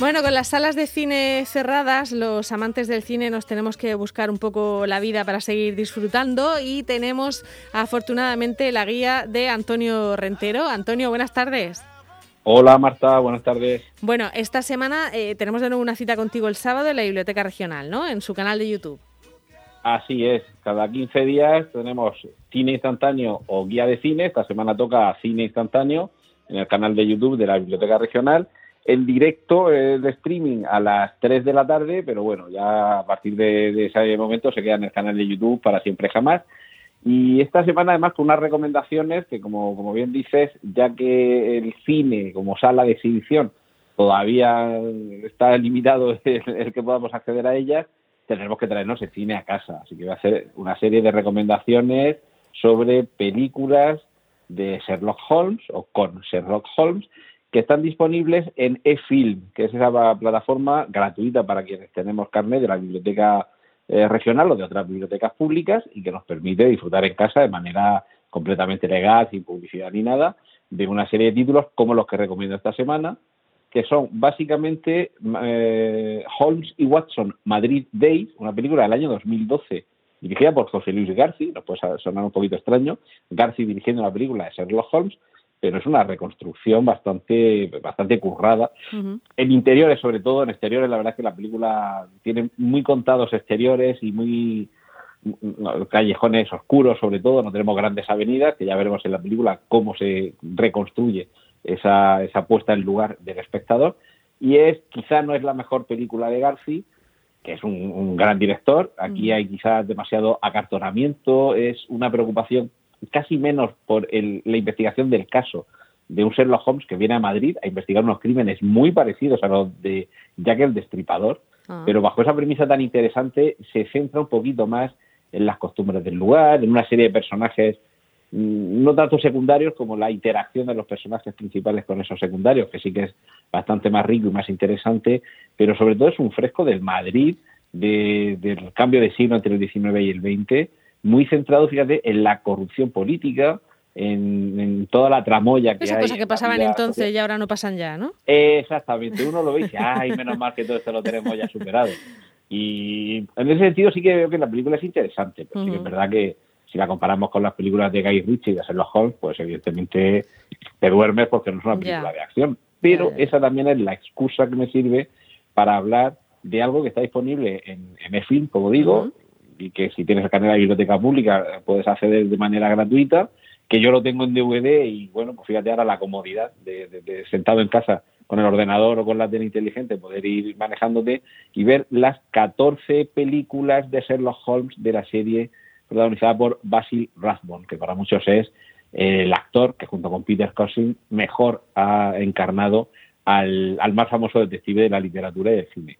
Bueno, con las salas de cine cerradas, los amantes del cine nos tenemos que buscar un poco la vida para seguir disfrutando y tenemos afortunadamente la guía de Antonio Rentero. Antonio, buenas tardes. Hola Marta, buenas tardes. Bueno, esta semana eh, tenemos de nuevo una cita contigo el sábado en la Biblioteca Regional, ¿no? En su canal de YouTube. Así es, cada 15 días tenemos cine instantáneo o guía de cine. Esta semana toca cine instantáneo en el canal de YouTube de la Biblioteca Regional en directo eh, de streaming a las 3 de la tarde, pero bueno, ya a partir de, ese momento se queda en el canal de YouTube para siempre jamás. Y esta semana además con unas recomendaciones que como, como bien dices, ya que el cine como sala de exhibición todavía está limitado el, que podamos acceder a ellas, tenemos que traernos el cine a casa. Así que voy a hacer una serie de recomendaciones sobre películas de Sherlock Holmes o con Sherlock Holmes que están disponibles en eFilm, que es esa plataforma gratuita para quienes tenemos carnet de la biblioteca eh, regional o de otras bibliotecas públicas y que nos permite disfrutar en casa de manera completamente legal, sin publicidad ni nada, de una serie de títulos como los que recomiendo esta semana, que son básicamente eh, Holmes y Watson Madrid Days, una película del año 2012 dirigida por José Luis García, nos puede sonar un poquito extraño, García dirigiendo una película de Sherlock Holmes, pero es una reconstrucción bastante, bastante currada. En interiores, sobre todo, en exteriores, la verdad es que la película tiene muy contados exteriores y muy callejones oscuros, sobre todo, no tenemos grandes avenidas, que ya veremos en la película cómo se reconstruye esa, esa puesta en lugar del espectador. Y es, quizá no es la mejor película de Garci, que es un, gran director. Aquí hay quizás demasiado acartonamiento, es una preocupación casi menos por la investigación del caso de un Sherlock Holmes que viene a Madrid a investigar unos crímenes muy parecidos a los de Jack el Destripador, ah. pero bajo esa premisa tan interesante se centra un poquito más en las costumbres del lugar, en una serie de personajes mm, no tanto secundarios como la interacción de los personajes principales con esos secundarios, que sí que es bastante más rico y más interesante, pero sobre todo es un fresco del Madrid, del cambio de siglo entre el XIX y el XX, muy centrado, fíjate, en la corrupción política, en, toda la tramoya que Esa hay. cosa que pasaban entonces y ahora no pasan ya, ¿no? Exactamente, uno lo ve y dice, ay, menos mal que todo esto lo tenemos ya superado. Y en ese sentido sí que veo que la película es interesante, pero sí que es verdad que si la comparamos con las películas de Guy Ritchie y de Sherlock Holmes, pues evidentemente te duermes porque no es una película de acción. Pero esa también es la excusa que me sirve para hablar de algo que está disponible en, en film como digo, y que si tienes canal de biblioteca pública puedes acceder de manera gratuita, que yo lo tengo en DVD y bueno, pues fíjate ahora la comodidad de, sentado en casa con el ordenador o con la tele inteligente poder ir manejándote y ver las 14 películas de Sherlock Holmes de la serie protagonizada por Basil Rathbone, que para muchos es el actor que junto con Peter Cushing mejor ha encarnado al, más famoso detective de la literatura y del cine.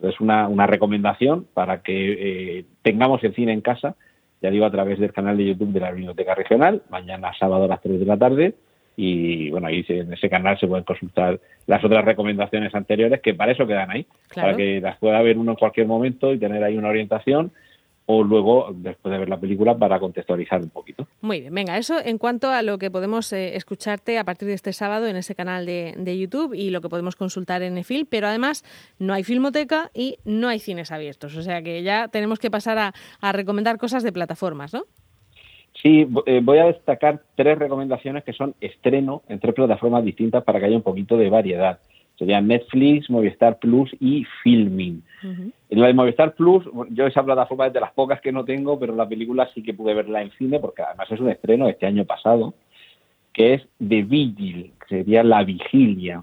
Es una, una, recomendación para que eh, tengamos el cine en casa, ya digo, a través del canal de YouTube de la Biblioteca Regional, mañana sábado a las 3 de la tarde. Y bueno, ahí en ese canal se pueden consultar las otras recomendaciones anteriores, que para eso quedan ahí, para que las pueda ver uno en cualquier momento y tener ahí una orientación o luego después de ver la película para contextualizar un poquito. Muy bien, venga, eso en cuanto a lo que podemos eh, escucharte a partir de este sábado en ese canal de, YouTube y lo que podemos consultar en EFIL, pero además no hay filmoteca y no hay cines abiertos, o sea que ya tenemos que pasar a, recomendar cosas de plataformas, ¿no? Sí, eh, voy a destacar tres recomendaciones que son estreno en tres plataformas distintas para que haya un poquito de variedad serían Netflix, Movistar Plus y Filming. En la de Movistar Plus, yo esa plataforma es de las pocas que no tengo, pero la película sí que pude verla en cine, porque además es un estreno este año pasado, que es The Vigil, que sería La Vigilia.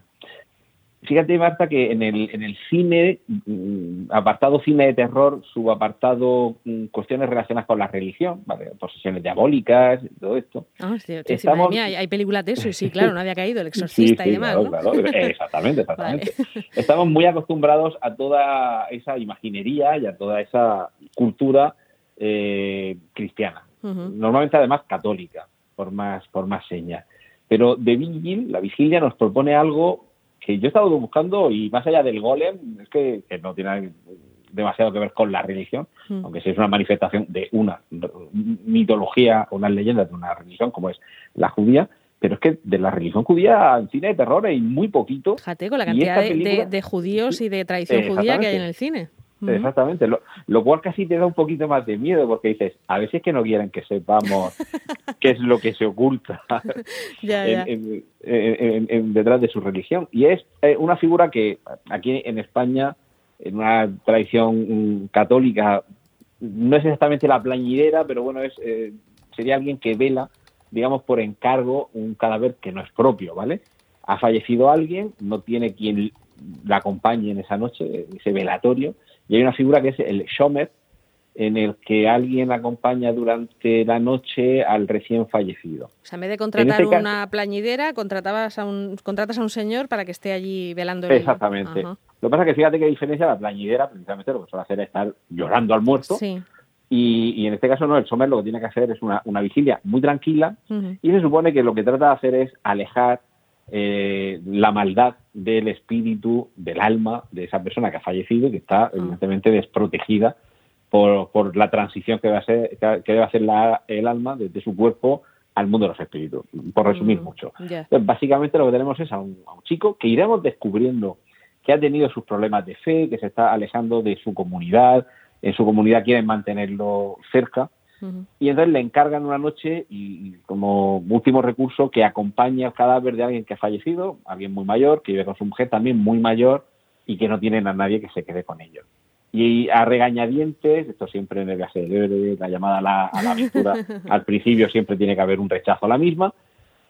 Fíjate, Marta, que en el, en el cine, mm, apartado cine de terror, subapartado mm, cuestiones relacionadas con la religión, posesiones diabólicas, todo esto. Ah, sí, hay, películas de eso, sí, claro, no había caído, El Exorcista y demás. exactamente, exactamente. Estamos muy acostumbrados a toda esa imaginería y a toda esa cultura eh, cristiana, normalmente además católica, por más, por más señas. Pero de Vigil, la vigilia, nos propone algo que yo he estado buscando y más allá del golem, es que, no tiene demasiado que ver con la religión, mm. aunque sí es una manifestación de una mitología o una leyenda de una religión como es la judía, pero es que de la religión judía en cine de terror hay muy poquito. Fíjate, con la cantidad de, judíos y de tradición judía que hay en el cine. Exactamente, lo, cual casi te da un poquito más de miedo porque dices, a veces que no quieren que sepamos qué es lo que se oculta detrás de su religión. Y es eh, una figura que aquí en España, en una tradición mm, católica, no es exactamente la plañidera, pero bueno, es eh, sería alguien que vela, digamos, por encargo un cadáver que no es propio, ¿vale? Ha fallecido alguien, no tiene quien la acompañe en esa noche, ese velatorio, y hay una figura que es el Shomer, en el que alguien acompaña durante la noche al recién fallecido. O sea, en vez de contratar este una plañidera, contratabas a un, contratas a un señor para que esté allí velando. Exactamente. Lo que pasa es que fíjate que diferencia la plañidera, precisamente lo que suele hacer es estar llorando al muerto. Sí. Y, en este caso no, el Sommer lo que tiene que hacer es una, vigilia muy tranquila y se supone que lo que trata de hacer es alejar eh, la maldad del espíritu, del alma de esa persona que ha fallecido y que está ah. evidentemente desprotegida por, por, la transición que, va a ser, que debe hacer la, el alma desde su cuerpo al mundo de los espíritus, por resumir mucho. básicamente lo que tenemos es a un, a un chico que iremos descubriendo que ha tenido sus problemas de fe, que se está alejando de su comunidad, en su comunidad quieren mantenerlo cerca. Y entonces le encargan una noche y, como último recurso que acompañe al cadáver de alguien que ha fallecido, alguien muy mayor, que vive con su mujer también muy mayor y que no tienen a nadie que se quede con ellos. Y a regañadientes, esto siempre en el la llamada a la, a la aventura, al principio siempre tiene que haber un rechazo a la misma,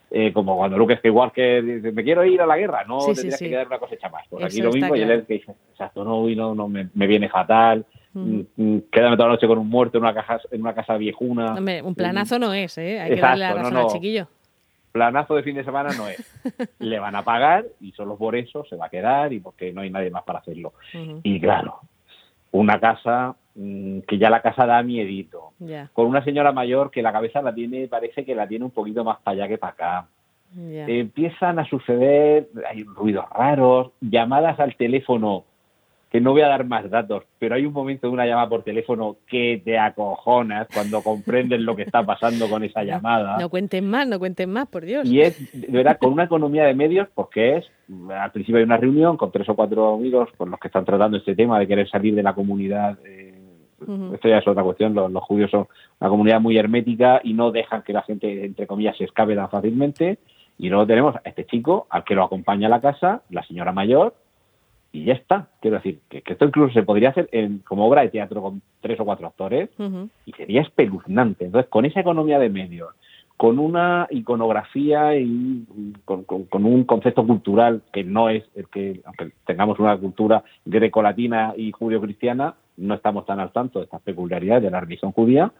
eh, como cuando Luke Skywalker dice, me quiero ir a la guerra, no tendrías que quedar una cosecha más. Pues aquí lo mismo, y él que dice, exacto, no, no, no me, me viene fatal, Mm, mm, quédame toda la noche con un muerto en una, caja, en una casa viejuna. Hombre, un planazo no es, ¿eh? Hay que darle la razón al chiquillo. Planazo de fin de semana no es. Le van a pagar y solo por eso se va a quedar y porque no hay nadie más para hacerlo. Y claro, una casa mm, que ya la casa da miedito. Con una señora mayor que la cabeza la tiene, parece que la tiene un poquito más para allá que para acá. Empiezan a suceder, hay ruidos raros, llamadas al teléfono que no voy a dar más datos, pero hay un momento de una llamada por teléfono que te acojonas cuando comprendes lo que está pasando con esa llamada. No cuenten más, no cuenten más, por Dios. Y es, de verdad, con una economía de medios, porque es, al principio hay una reunión con tres o cuatro amigos con los que están tratando este tema de querer salir de la comunidad. Eh, Esto ya es otra cuestión, los, los, judíos son una comunidad muy hermética y no dejan que la gente, entre comillas, se escape tan fácilmente. Y luego tenemos a este chico al que lo acompaña a la casa, la señora mayor, y ya está. Quiero decir, que, esto incluso se podría hacer en, como obra de teatro con tres o cuatro actores y sería espeluznante. Entonces, con esa economía de medios, con una iconografía y con, un concepto cultural que no es el que, aunque tengamos una cultura grecolatina y judío-cristiana, no estamos tan al tanto de estas peculiaridades de la religión judía,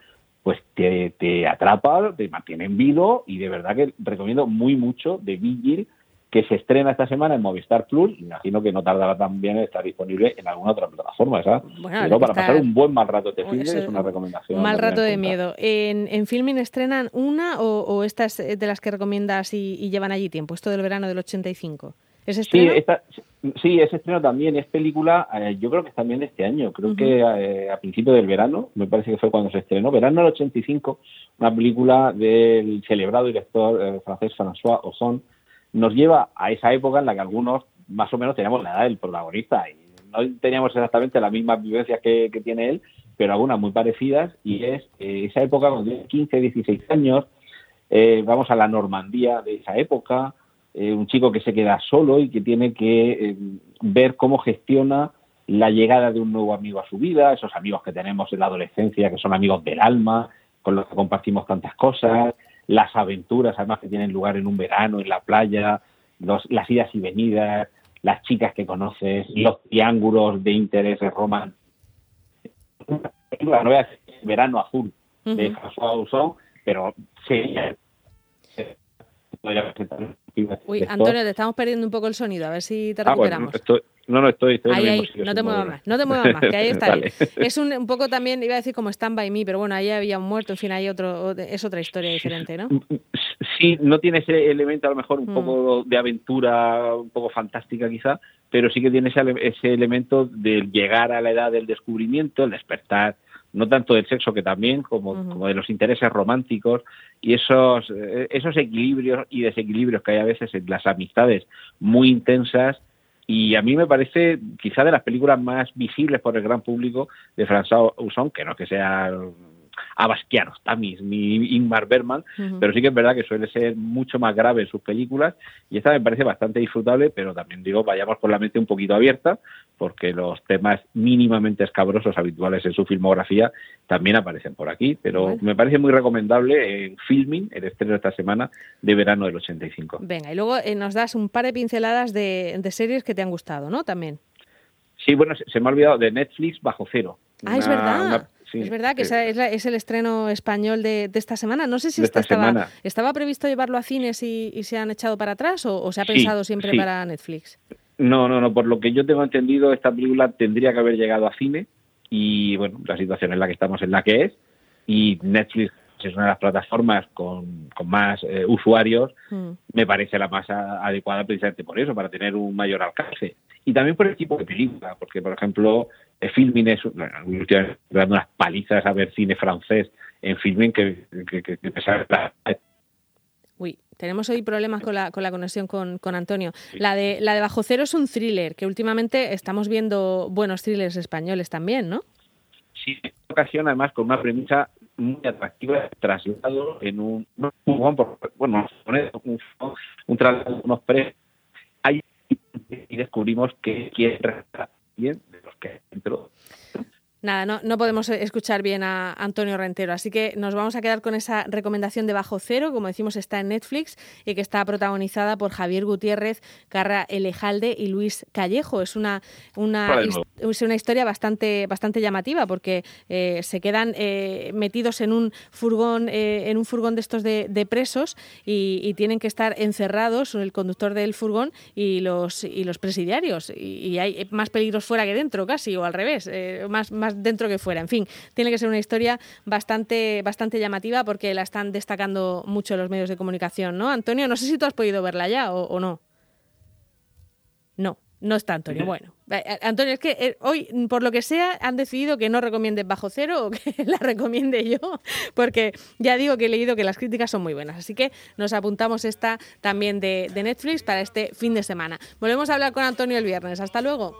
pues te, te atrapa, te mantiene en vivo y de verdad que recomiendo muy mucho de Vigil que se estrena esta semana en Movistar Plus. Imagino que no tardará también en estar disponible en alguna otra plataforma, ¿sabes? Bueno, para pasar un buen mal rato este fin es una recomendación. Un mal rato de miedo. ¿En, en Filming estrenan una o, estas de las que recomiendas y, llevan allí tiempo? Esto del verano del 85. ¿Es estreno? Sí, esta, sí, es estreno también. Es película, eh, yo creo que es también de este año. Creo que eh, a principio del verano, me parece que fue cuando se estrenó. Verano del 85, una película del celebrado director eh, francés François Ozon nos lleva a esa época en la que algunos más o menos teníamos la edad del protagonista. Y no teníamos exactamente las mismas vivencias que, tiene él, pero algunas muy parecidas. Y es eh, esa época cuando tiene 15, 16 años, eh, vamos a la Normandía de esa época, eh, un chico que se queda solo y que tiene que ver cómo gestiona la llegada de un nuevo amigo a su vida, esos amigos que tenemos en la adolescencia, que son amigos del alma, con los que compartimos tantas cosas, las aventuras, además que tienen lugar en un verano, en la playa, los, las idas y venidas, las chicas que conoces, los triángulos de intereses románticos. No voy a verano azul de François pero sería Uy, Antonio, te estamos perdiendo un poco el sonido, a ver si te ah, recuperamos. No, no, estoy. estoy ahí, ahí, no te muevas más, no te muevas más, que ahí está Es un, un, poco también, iba a decir como Stand By Me, pero bueno, ahí había un muerto, en fin, hay otro, es otra historia diferente, ¿no? Sí, no tiene ese elemento a lo mejor un mm. poco de aventura, un poco fantástica quizá, pero sí que tiene ese, ese elemento de llegar a la edad del descubrimiento, el despertar no tanto del sexo que también, como, como de los intereses románticos y esos, eh, esos equilibrios y desequilibrios que hay a veces en las amistades muy intensas y a mí me parece quizá de las películas más visibles por el gran público de François Ozon, que no es que sea Abbas Kiarostami ni Ingmar Bergman, pero sí que es verdad que suele ser mucho más grave en sus películas y esta me parece bastante disfrutable, pero también digo, vayamos con la mente un poquito abierta, porque los temas mínimamente escabrosos habituales en su filmografía también aparecen por aquí, pero me parece muy recomendable en Filming, el estreno de esta semana de verano del 85. Venga, y luego eh, nos das un par de pinceladas de, series que te han gustado, ¿no? También. Sí, bueno, se, me ha olvidado de Netflix Bajo Cero. Ah, es verdad es verdad que eh, es, el estreno español de, esta semana. No sé si estaba, estaba previsto llevarlo a cines y, se han echado para atrás o, se ha pensado siempre para Netflix. No, no, no. Por lo que yo tengo entendido, esta película tendría que haber llegado a cine y bueno, la situación en la que estamos es la que es y Netflix es una de las plataformas con, más eh, usuarios, mm. me parece la más adecuada precisamente por eso, para tener un mayor alcance. Y también por el tipo de película, porque por ejemplo Filmin es, bueno, dando unas palizas a ver cine francés en Filmin que, que, que, Uy, tenemos hoy problemas con la, con la conexión con, con Antonio. La de, la de Bajo Cero es un thriller, que últimamente estamos viendo buenos thrillers españoles también, ¿no? Sí, en esta ocasión además con una premisa muy atractiva, traslado en un, bueno, un, un traslado de unos pre y descubrimos que quiere bien de los que entró Nada, no, no podemos escuchar bien a Antonio Rentero, así que nos vamos a quedar con esa recomendación de Bajo Cero, como decimos está en Netflix y que está protagonizada por Javier Gutiérrez, Carra Elejalde y Luis Callejo. Es una, una, es una historia bastante, bastante llamativa porque eh, se quedan eh, metidos en un furgón, eh, en un furgón de estos de, presos y, tienen que estar encerrados, el conductor del furgón y los, y los presidiarios. Y, hay más peligros fuera que dentro, casi, o al revés, más dentro que fuera. En fin, tiene que ser una historia bastante, bastante llamativa porque la están destacando mucho los medios de comunicación, ¿no? Antonio, no sé si tú has podido verla ya o, no. No, no está Antonio. Bueno, eh, eh, Antonio, es que eh, hoy, por lo que sea, han decidido que no recomiendes Bajo Cero o que la recomiende yo, porque ya digo que he leído que las críticas son muy buenas. Así que nos apuntamos esta también de, de Netflix para este fin de semana. Volvemos a hablar con Antonio el viernes. Hasta luego.